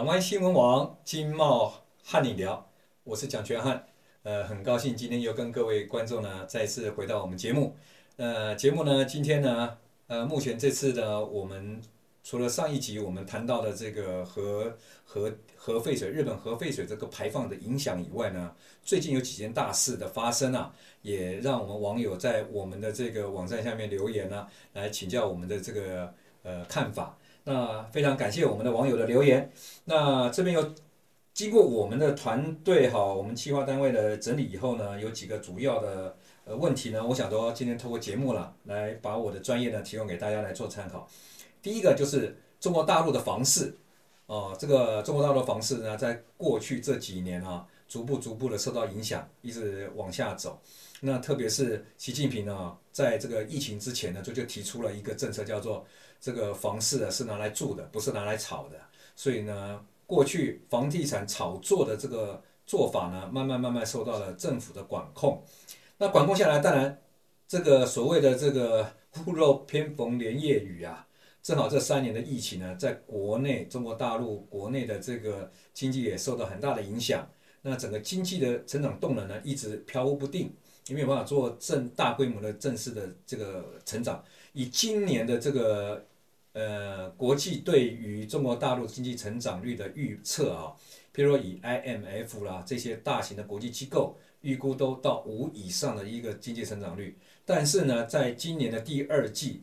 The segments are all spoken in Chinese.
港湾新闻网经贸瀚你聊，我是蒋全瀚，呃，很高兴今天又跟各位观众呢再次回到我们节目。呃，节目呢今天呢，呃，目前这次呢，我们除了上一集我们谈到的这个核核核废水，日本核废水这个排放的影响以外呢，最近有几件大事的发生啊，也让我们网友在我们的这个网站下面留言呢、来请教我们的这个呃看法。那非常感谢我们的网友的留言。那这边有经过我们的团队哈，我们企划单位的整理以后呢，有几个主要的呃问题呢，我想说今天透过节目了，来把我的专业呢提供给大家来做参考。第一个就是中国大陆的房市，哦，这个中国大陆房市呢，在过去这几年啊，逐步逐步的受到影响，一直往下走。那特别是习近平呢，在这个疫情之前呢，就就提出了一个政策，叫做。这个房市啊是拿来住的，不是拿来炒的。所以呢，过去房地产炒作的这个做法呢，慢慢慢慢受到了政府的管控。那管控下来，当然这个所谓的这个屋漏偏逢连夜雨啊，正好这三年的疫情呢，在国内中国大陆国内的这个经济也受到很大的影响。那整个经济的成长动能呢，一直飘忽不定，也没有办法做正大规模的正式的这个成长。以今年的这个。呃，国际对于中国大陆经济成长率的预测啊，譬如说以 IMF 啦这些大型的国际机构预估都到五以上的一个经济成长率，但是呢，在今年的第二季，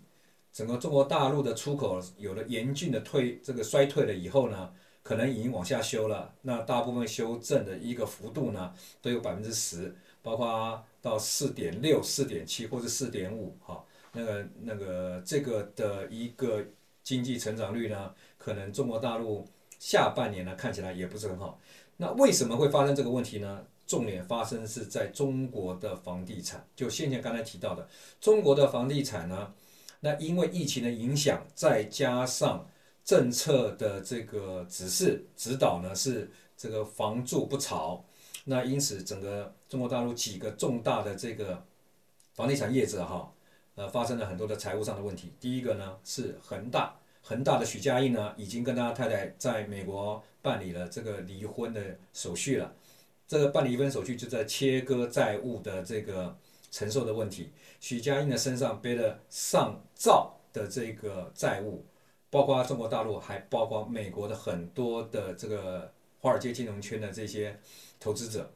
整个中国大陆的出口有了严峻的退这个衰退了以后呢，可能已经往下修了，那大部分修正的一个幅度呢，都有百分之十，包括到四点六、四点七或者四点五哈，那个那个这个的一个。经济成长率呢，可能中国大陆下半年呢看起来也不是很好。那为什么会发生这个问题呢？重点发生是在中国的房地产，就先前刚才提到的中国的房地产呢，那因为疫情的影响，再加上政策的这个指示指导呢，是这个房住不炒，那因此整个中国大陆几个重大的这个房地产业者哈。呃，发生了很多的财务上的问题。第一个呢是恒大，恒大的许家印呢已经跟他太太在美国办理了这个离婚的手续了。这个办离婚手续就在切割债务的这个承受的问题。许家印的身上背了上兆的这个债务，包括中国大陆，还包括美国的很多的这个华尔街金融圈的这些投资者。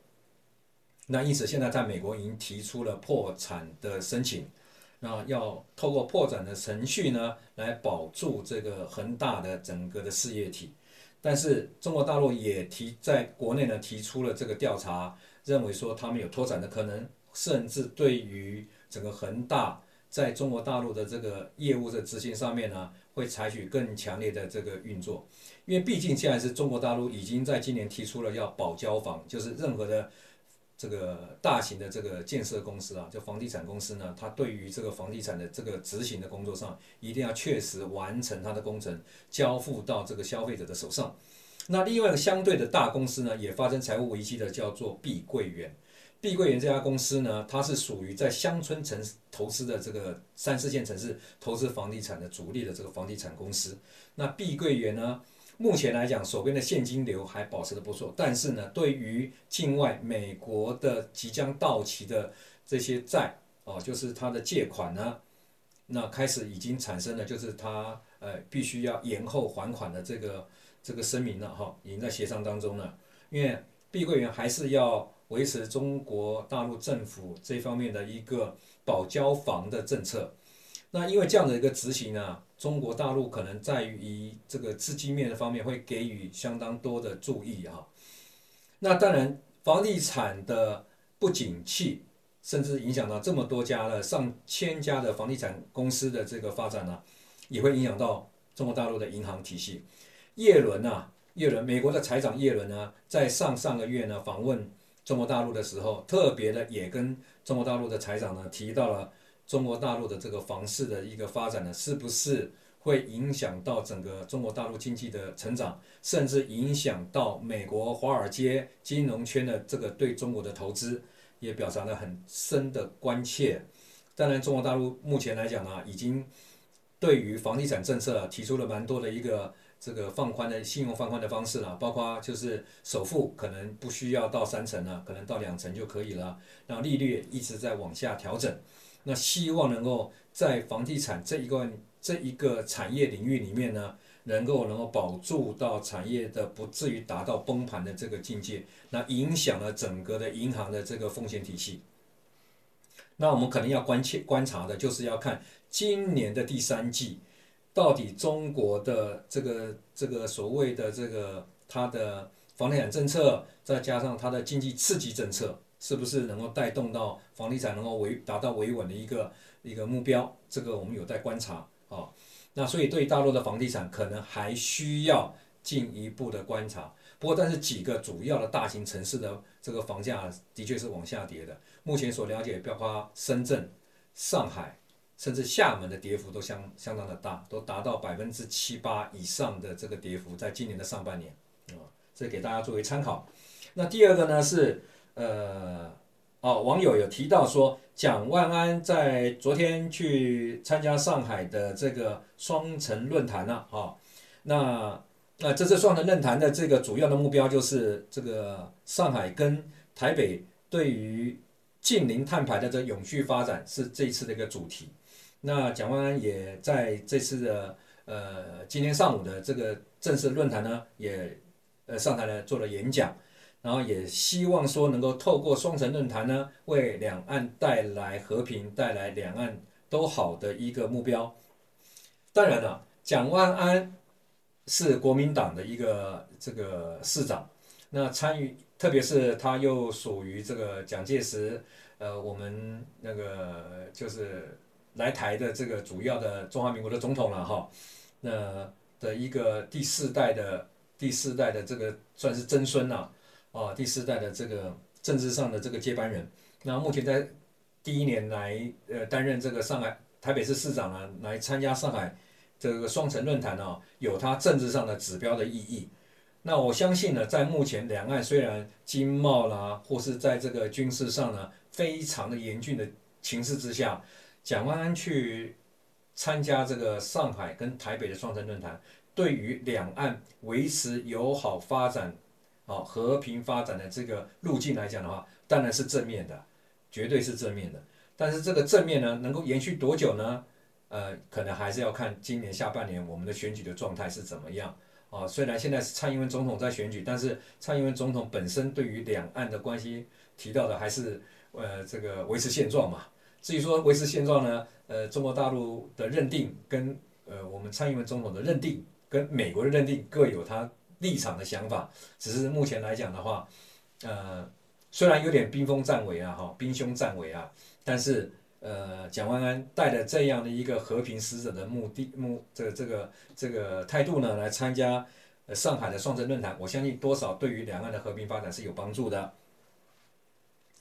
那因此现在在美国已经提出了破产的申请。那要透过破产的程序呢，来保住这个恒大的整个的事业体，但是中国大陆也提在国内呢提出了这个调查，认为说他们有脱产的可能，甚至对于整个恒大在中国大陆的这个业务的执行上面呢，会采取更强烈的这个运作，因为毕竟现在是中国大陆已经在今年提出了要保交房，就是任何的。这个大型的这个建设公司啊，就房地产公司呢，它对于这个房地产的这个执行的工作上，一定要确实完成它的工程，交付到这个消费者的手上。那另外一个相对的大公司呢，也发生财务危机的，叫做碧桂园。碧桂园这家公司呢，它是属于在乡村城投资的这个三四线城市投资房地产的主力的这个房地产公司。那碧桂园呢，目前来讲，手边的现金流还保持的不错，但是呢，对于境外美国的即将到期的这些债，哦，就是它的借款呢，那开始已经产生了，就是它呃必须要延后还款的这个这个声明了哈，已经在协商当中了。因为碧桂园还是要维持中国大陆政府这方面的一个保交房的政策，那因为这样的一个执行呢。中国大陆可能在于这个资金面的方面会给予相当多的注意啊。那当然，房地产的不景气，甚至影响到这么多家的上千家的房地产公司的这个发展呢，也会影响到中国大陆的银行体系。叶伦啊，叶伦，美国的财长叶伦呢，在上上个月呢访问中国大陆的时候，特别的也跟中国大陆的财长呢提到了。中国大陆的这个房市的一个发展呢，是不是会影响到整个中国大陆经济的成长，甚至影响到美国华尔街金融圈的这个对中国的投资，也表达了很深的关切。当然，中国大陆目前来讲呢，已经对于房地产政策啊提出了蛮多的一个这个放宽的信用放宽的方式了，包括就是首付可能不需要到三成了，可能到两成就可以了。然后利率一直在往下调整，那希望能够在房地产这一个这一个产业领域里面呢，能够能够保住到产业的不至于达到崩盘的这个境界，那影响了整个的银行的这个风险体系。那我们可能要关切观察的就是要看今年的第三季，到底中国的这个这个所谓的这个它的房地产政策，再加上它的经济刺激政策，是不是能够带动到房地产能够维达到维稳的一个一个目标？这个我们有待观察啊。那所以对大陆的房地产可能还需要进一步的观察。不过，但是几个主要的大型城市的这个房价的确是往下跌的。目前所了解，包括深圳、上海，甚至厦门的跌幅都相相当的大，都达到百分之七八以上的这个跌幅，在今年的上半年啊，这给大家作为参考。那第二个呢是呃哦，网友有提到说，蒋万安在昨天去参加上海的这个双城论坛了啊，那。那这次双城论坛的这个主要的目标就是这个上海跟台北对于近零碳排的这永续发展是这次的一个主题。那蒋万安也在这次的呃今天上午的这个正式论坛呢，也呃上台来做了演讲，然后也希望说能够透过双城论坛呢，为两岸带来和平，带来两岸都好的一个目标。当然了，蒋万安。是国民党的一个这个市长，那参与，特别是他又属于这个蒋介石，呃，我们那个就是来台的这个主要的中华民国的总统了哈，那的一个第四代的第四代的这个算是曾孙呐，啊，第四代的这个政治上的这个接班人，那目前在第一年来呃担任这个上海台北市市长啊，来参加上海。这个双城论坛呢，有它政治上的指标的意义。那我相信呢，在目前两岸虽然经贸啦，或是在这个军事上呢，非常的严峻的情势之下，蒋万安去参加这个上海跟台北的双城论坛，对于两岸维持友好发展、啊和平发展的这个路径来讲的话，当然是正面的，绝对是正面的。但是这个正面呢，能够延续多久呢？呃，可能还是要看今年下半年我们的选举的状态是怎么样啊。虽然现在是蔡英文总统在选举，但是蔡英文总统本身对于两岸的关系提到的还是呃这个维持现状嘛。至于说维持现状呢，呃，中国大陆的认定跟呃我们蔡英文总统的认定跟美国的认定各有他立场的想法。只是目前来讲的话，呃，虽然有点兵锋战危啊，哈，兵凶战危啊，但是。呃，蒋万安带着这样的一个和平使者的目的目这、这个这个态度呢，来参加上海的双城论坛，我相信多少对于两岸的和平发展是有帮助的。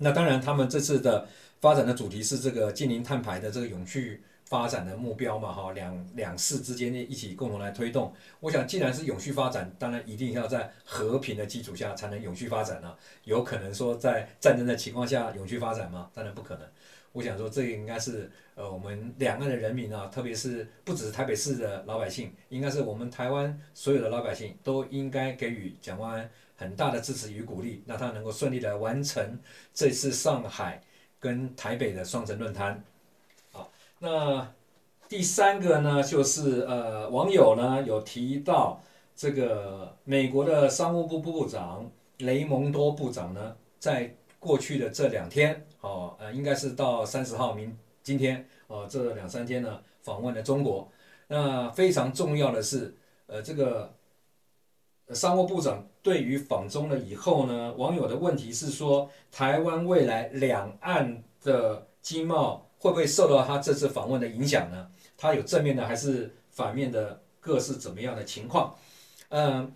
那当然，他们这次的发展的主题是这个近零碳排的这个永续发展的目标嘛，哈，两两市之间一起共同来推动。我想，既然是永续发展，当然一定要在和平的基础下才能永续发展呢、有可能说在战争的情况下永续发展吗？当然不可能。我想说，这个应该是呃，我们两岸的人民啊，特别是不只是台北市的老百姓，应该是我们台湾所有的老百姓都应该给予蒋万安很大的支持与鼓励，让他能够顺利的完成这次上海跟台北的双城论坛。好，那第三个呢，就是呃，网友呢有提到这个美国的商务部部长雷蒙多部长呢，在过去的这两天。哦，呃，应该是到三十号明今天，哦，这两三天呢访问了中国。那非常重要的是，呃，这个商务部长对于访中了以后呢，网友的问题是说，台湾未来两岸的经贸会不会受到他这次访问的影响呢？他有正面的还是反面的，各是怎么样的情况？嗯，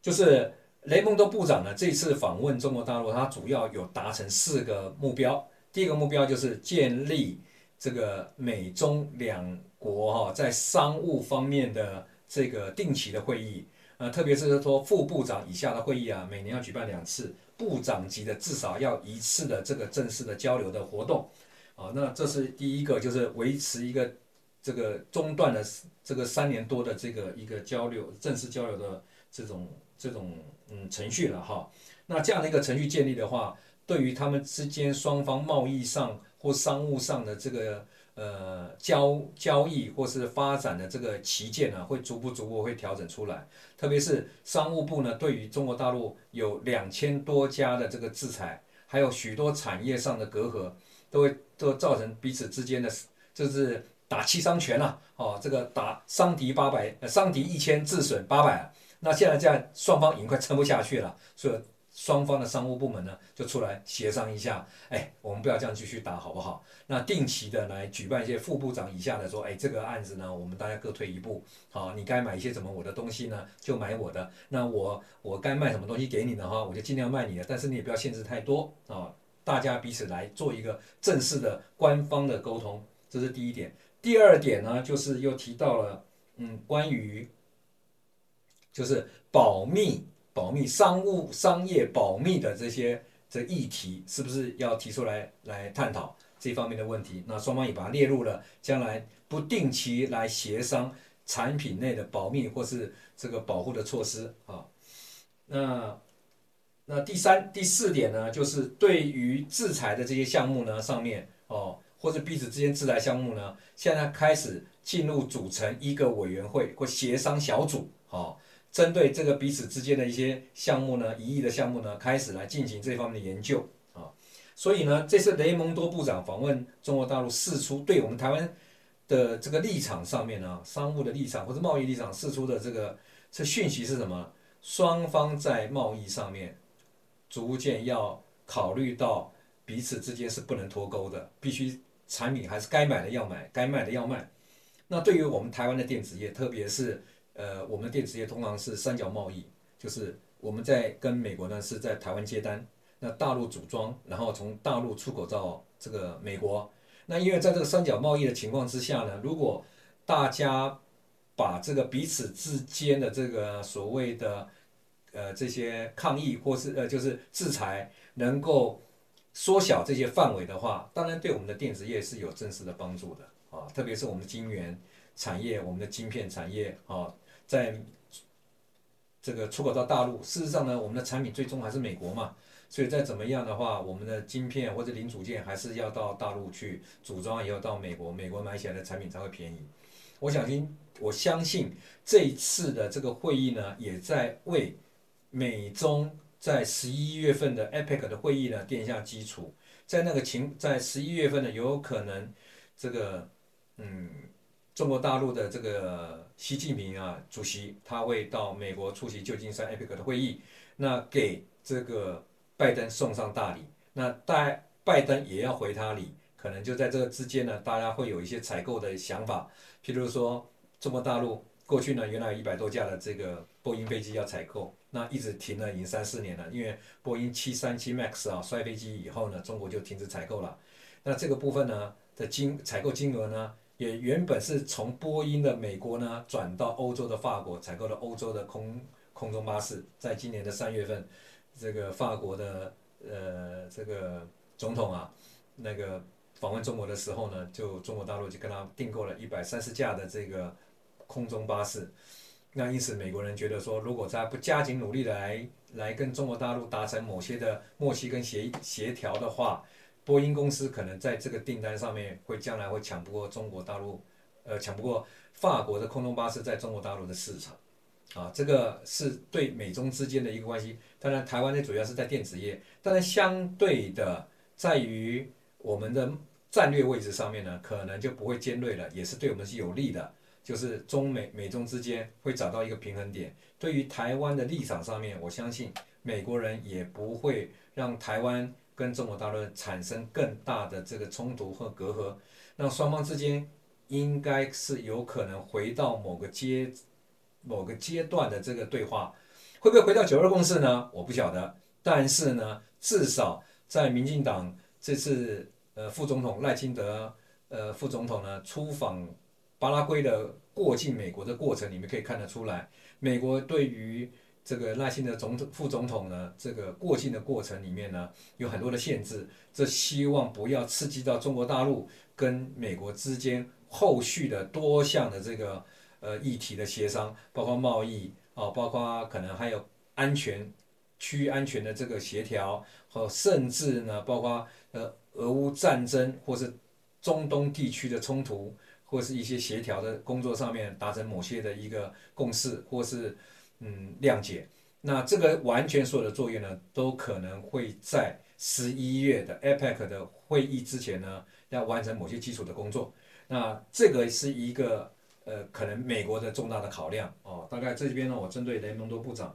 就是。雷蒙多部长呢，这次访问中国大陆，他主要有达成四个目标。第一个目标就是建立这个美中两国哈在商务方面的这个定期的会议，呃，特别是说副部长以下的会议啊，每年要举办两次，部长级的至少要一次的这个正式的交流的活动。啊，那这是第一个，就是维持一个这个中断的这个三年多的这个一个交流正式交流的这种这种嗯程序了哈。那这样的一个程序建立的话，对于他们之间双方贸易上或商务上的这个呃交交易或是发展的这个旗舰呢，会逐步逐步会调整出来。特别是商务部呢，对于中国大陆有两千多家的这个制裁，还有许多产业上的隔阂，都会都造成彼此之间的就是打七伤拳啊，哦，这个打伤敌八百，伤敌一千，自损八百。那现在这样，双方已经快撑不下去了，所以。双方的商务部门呢，就出来协商一下，哎，我们不要这样继续打，好不好？那定期的来举办一些副部长以下的说，哎，这个案子呢，我们大家各退一步，好，你该买一些什么我的东西呢，就买我的。那我我该卖什么东西给你呢？哈，我就尽量卖你的，但是你也不要限制太多啊。大家彼此来做一个正式的官方的沟通，这是第一点。第二点呢，就是又提到了，嗯，关于就是保密。保密、商务、商业保密的这些这议题，是不是要提出来来探讨这方面的问题？那双方也把它列入了将来不定期来协商产品内的保密或是这个保护的措施啊。那那第三、第四点呢，就是对于制裁的这些项目呢，上面哦，或者彼此之间制裁项目呢，现在开始进入组成一个委员会或协商小组啊。针对这个彼此之间的一些项目呢，一亿的项目呢，开始来进行这方面的研究啊。所以呢，这次雷蒙多部长访问中国大陆，释出对我们台湾的这个立场上面呢，商务的立场或者贸易立场释出的这个这讯息是什么？双方在贸易上面逐渐要考虑到彼此之间是不能脱钩的，必须产品还是该买的要买，该卖的要卖。那对于我们台湾的电子业，特别是呃，我们的电子业通常是三角贸易，就是我们在跟美国呢是在台湾接单，那大陆组装，然后从大陆出口到这个美国。那因为在这个三角贸易的情况之下呢，如果大家把这个彼此之间的这个所谓的呃这些抗议或是呃就是制裁能够缩小这些范围的话，当然对我们的电子业是有正式的帮助的啊，特别是我们的晶圆产业、我们的晶片产业啊。在这个出口到大陆，事实上呢，我们的产品最终还是美国嘛，所以再怎么样的话，我们的晶片或者零组件还是要到大陆去组装，也要到美国，美国买起来的产品才会便宜。我相信，我相信这一次的这个会议呢，也在为美中在十一月份的 APEC 的会议呢奠下基础。在那个情，在十一月份呢，有可能这个嗯。中国大陆的这个习近平啊，主席他会到美国出席旧金山 APEC 的会议，那给这个拜登送上大礼，那拜拜登也要回他礼，可能就在这个之间呢，大家会有一些采购的想法，譬如说中国大陆过去呢，原来有一百多架的这个波音飞机要采购，那一直停了已经三四年了，因为波音七三七 MAX 啊摔飞机以后呢，中国就停止采购了，那这个部分呢的金采购金额呢？也原本是从波音的美国呢转到欧洲的法国采购了欧洲的空空中巴士，在今年的三月份，这个法国的呃这个总统啊，那个访问中国的时候呢，就中国大陆就跟他订购了一百三十架的这个空中巴士。那因此美国人觉得说，如果他不加紧努力来来跟中国大陆达成某些的默契跟协协调的话，波音公司可能在这个订单上面会将来会抢不过中国大陆，呃，抢不过法国的空中巴士在中国大陆的市场，啊，这个是对美中之间的一个关系。当然，台湾的主要是在电子业，当然相对的在于我们的战略位置上面呢，可能就不会尖锐了，也是对我们是有利的。就是中美美中之间会找到一个平衡点。对于台湾的立场上面，我相信美国人也不会让台湾。跟中国大陆产生更大的这个冲突和隔阂，那双方之间应该是有可能回到某个阶某个阶段的这个对话，会不会回到九二共识呢？我不晓得，但是呢，至少在民进党这次呃副总统赖清德呃副总统呢出访巴拉圭的过境美国的过程里面可以看得出来，美国对于。这个赖清德总统副总统呢，这个过境的过程里面呢，有很多的限制，这希望不要刺激到中国大陆跟美国之间后续的多项的这个呃议题的协商，包括贸易啊，包括可能还有安全区域安全的这个协调，和甚至呢，包括呃俄乌战争或是中东地区的冲突，或是一些协调的工作上面达成某些的一个共识，或是嗯谅解。那这个完全所有的作业呢，都可能会在十一月的 APEC 的会议之前呢，要完成某些基础的工作。那这个是一个呃，可能美国的重大的考量哦。大概这边呢，我针对雷蒙多部长，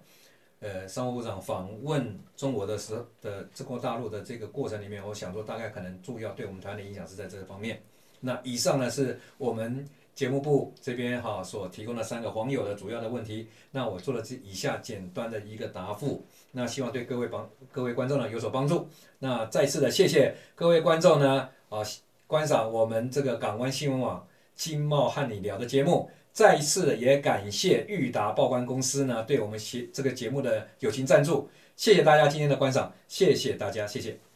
呃，商务部长访问中国的时候的中国大陆的这个过程里面，我想说大概可能主要对我们团的影响是在这个方面。那以上呢是我们。节目部这边哈所提供的三个网友的主要的问题，那我做了这以下简单的一个答复，那希望对各位帮各位观众呢有所帮助。那再次的谢谢各位观众呢啊观赏我们这个港湾新闻网经贸瀚你聊的节目，再一次也感谢裕达报关公司呢对我们节这个节目的友情赞助，谢谢大家今天的观赏，谢谢大家，谢谢。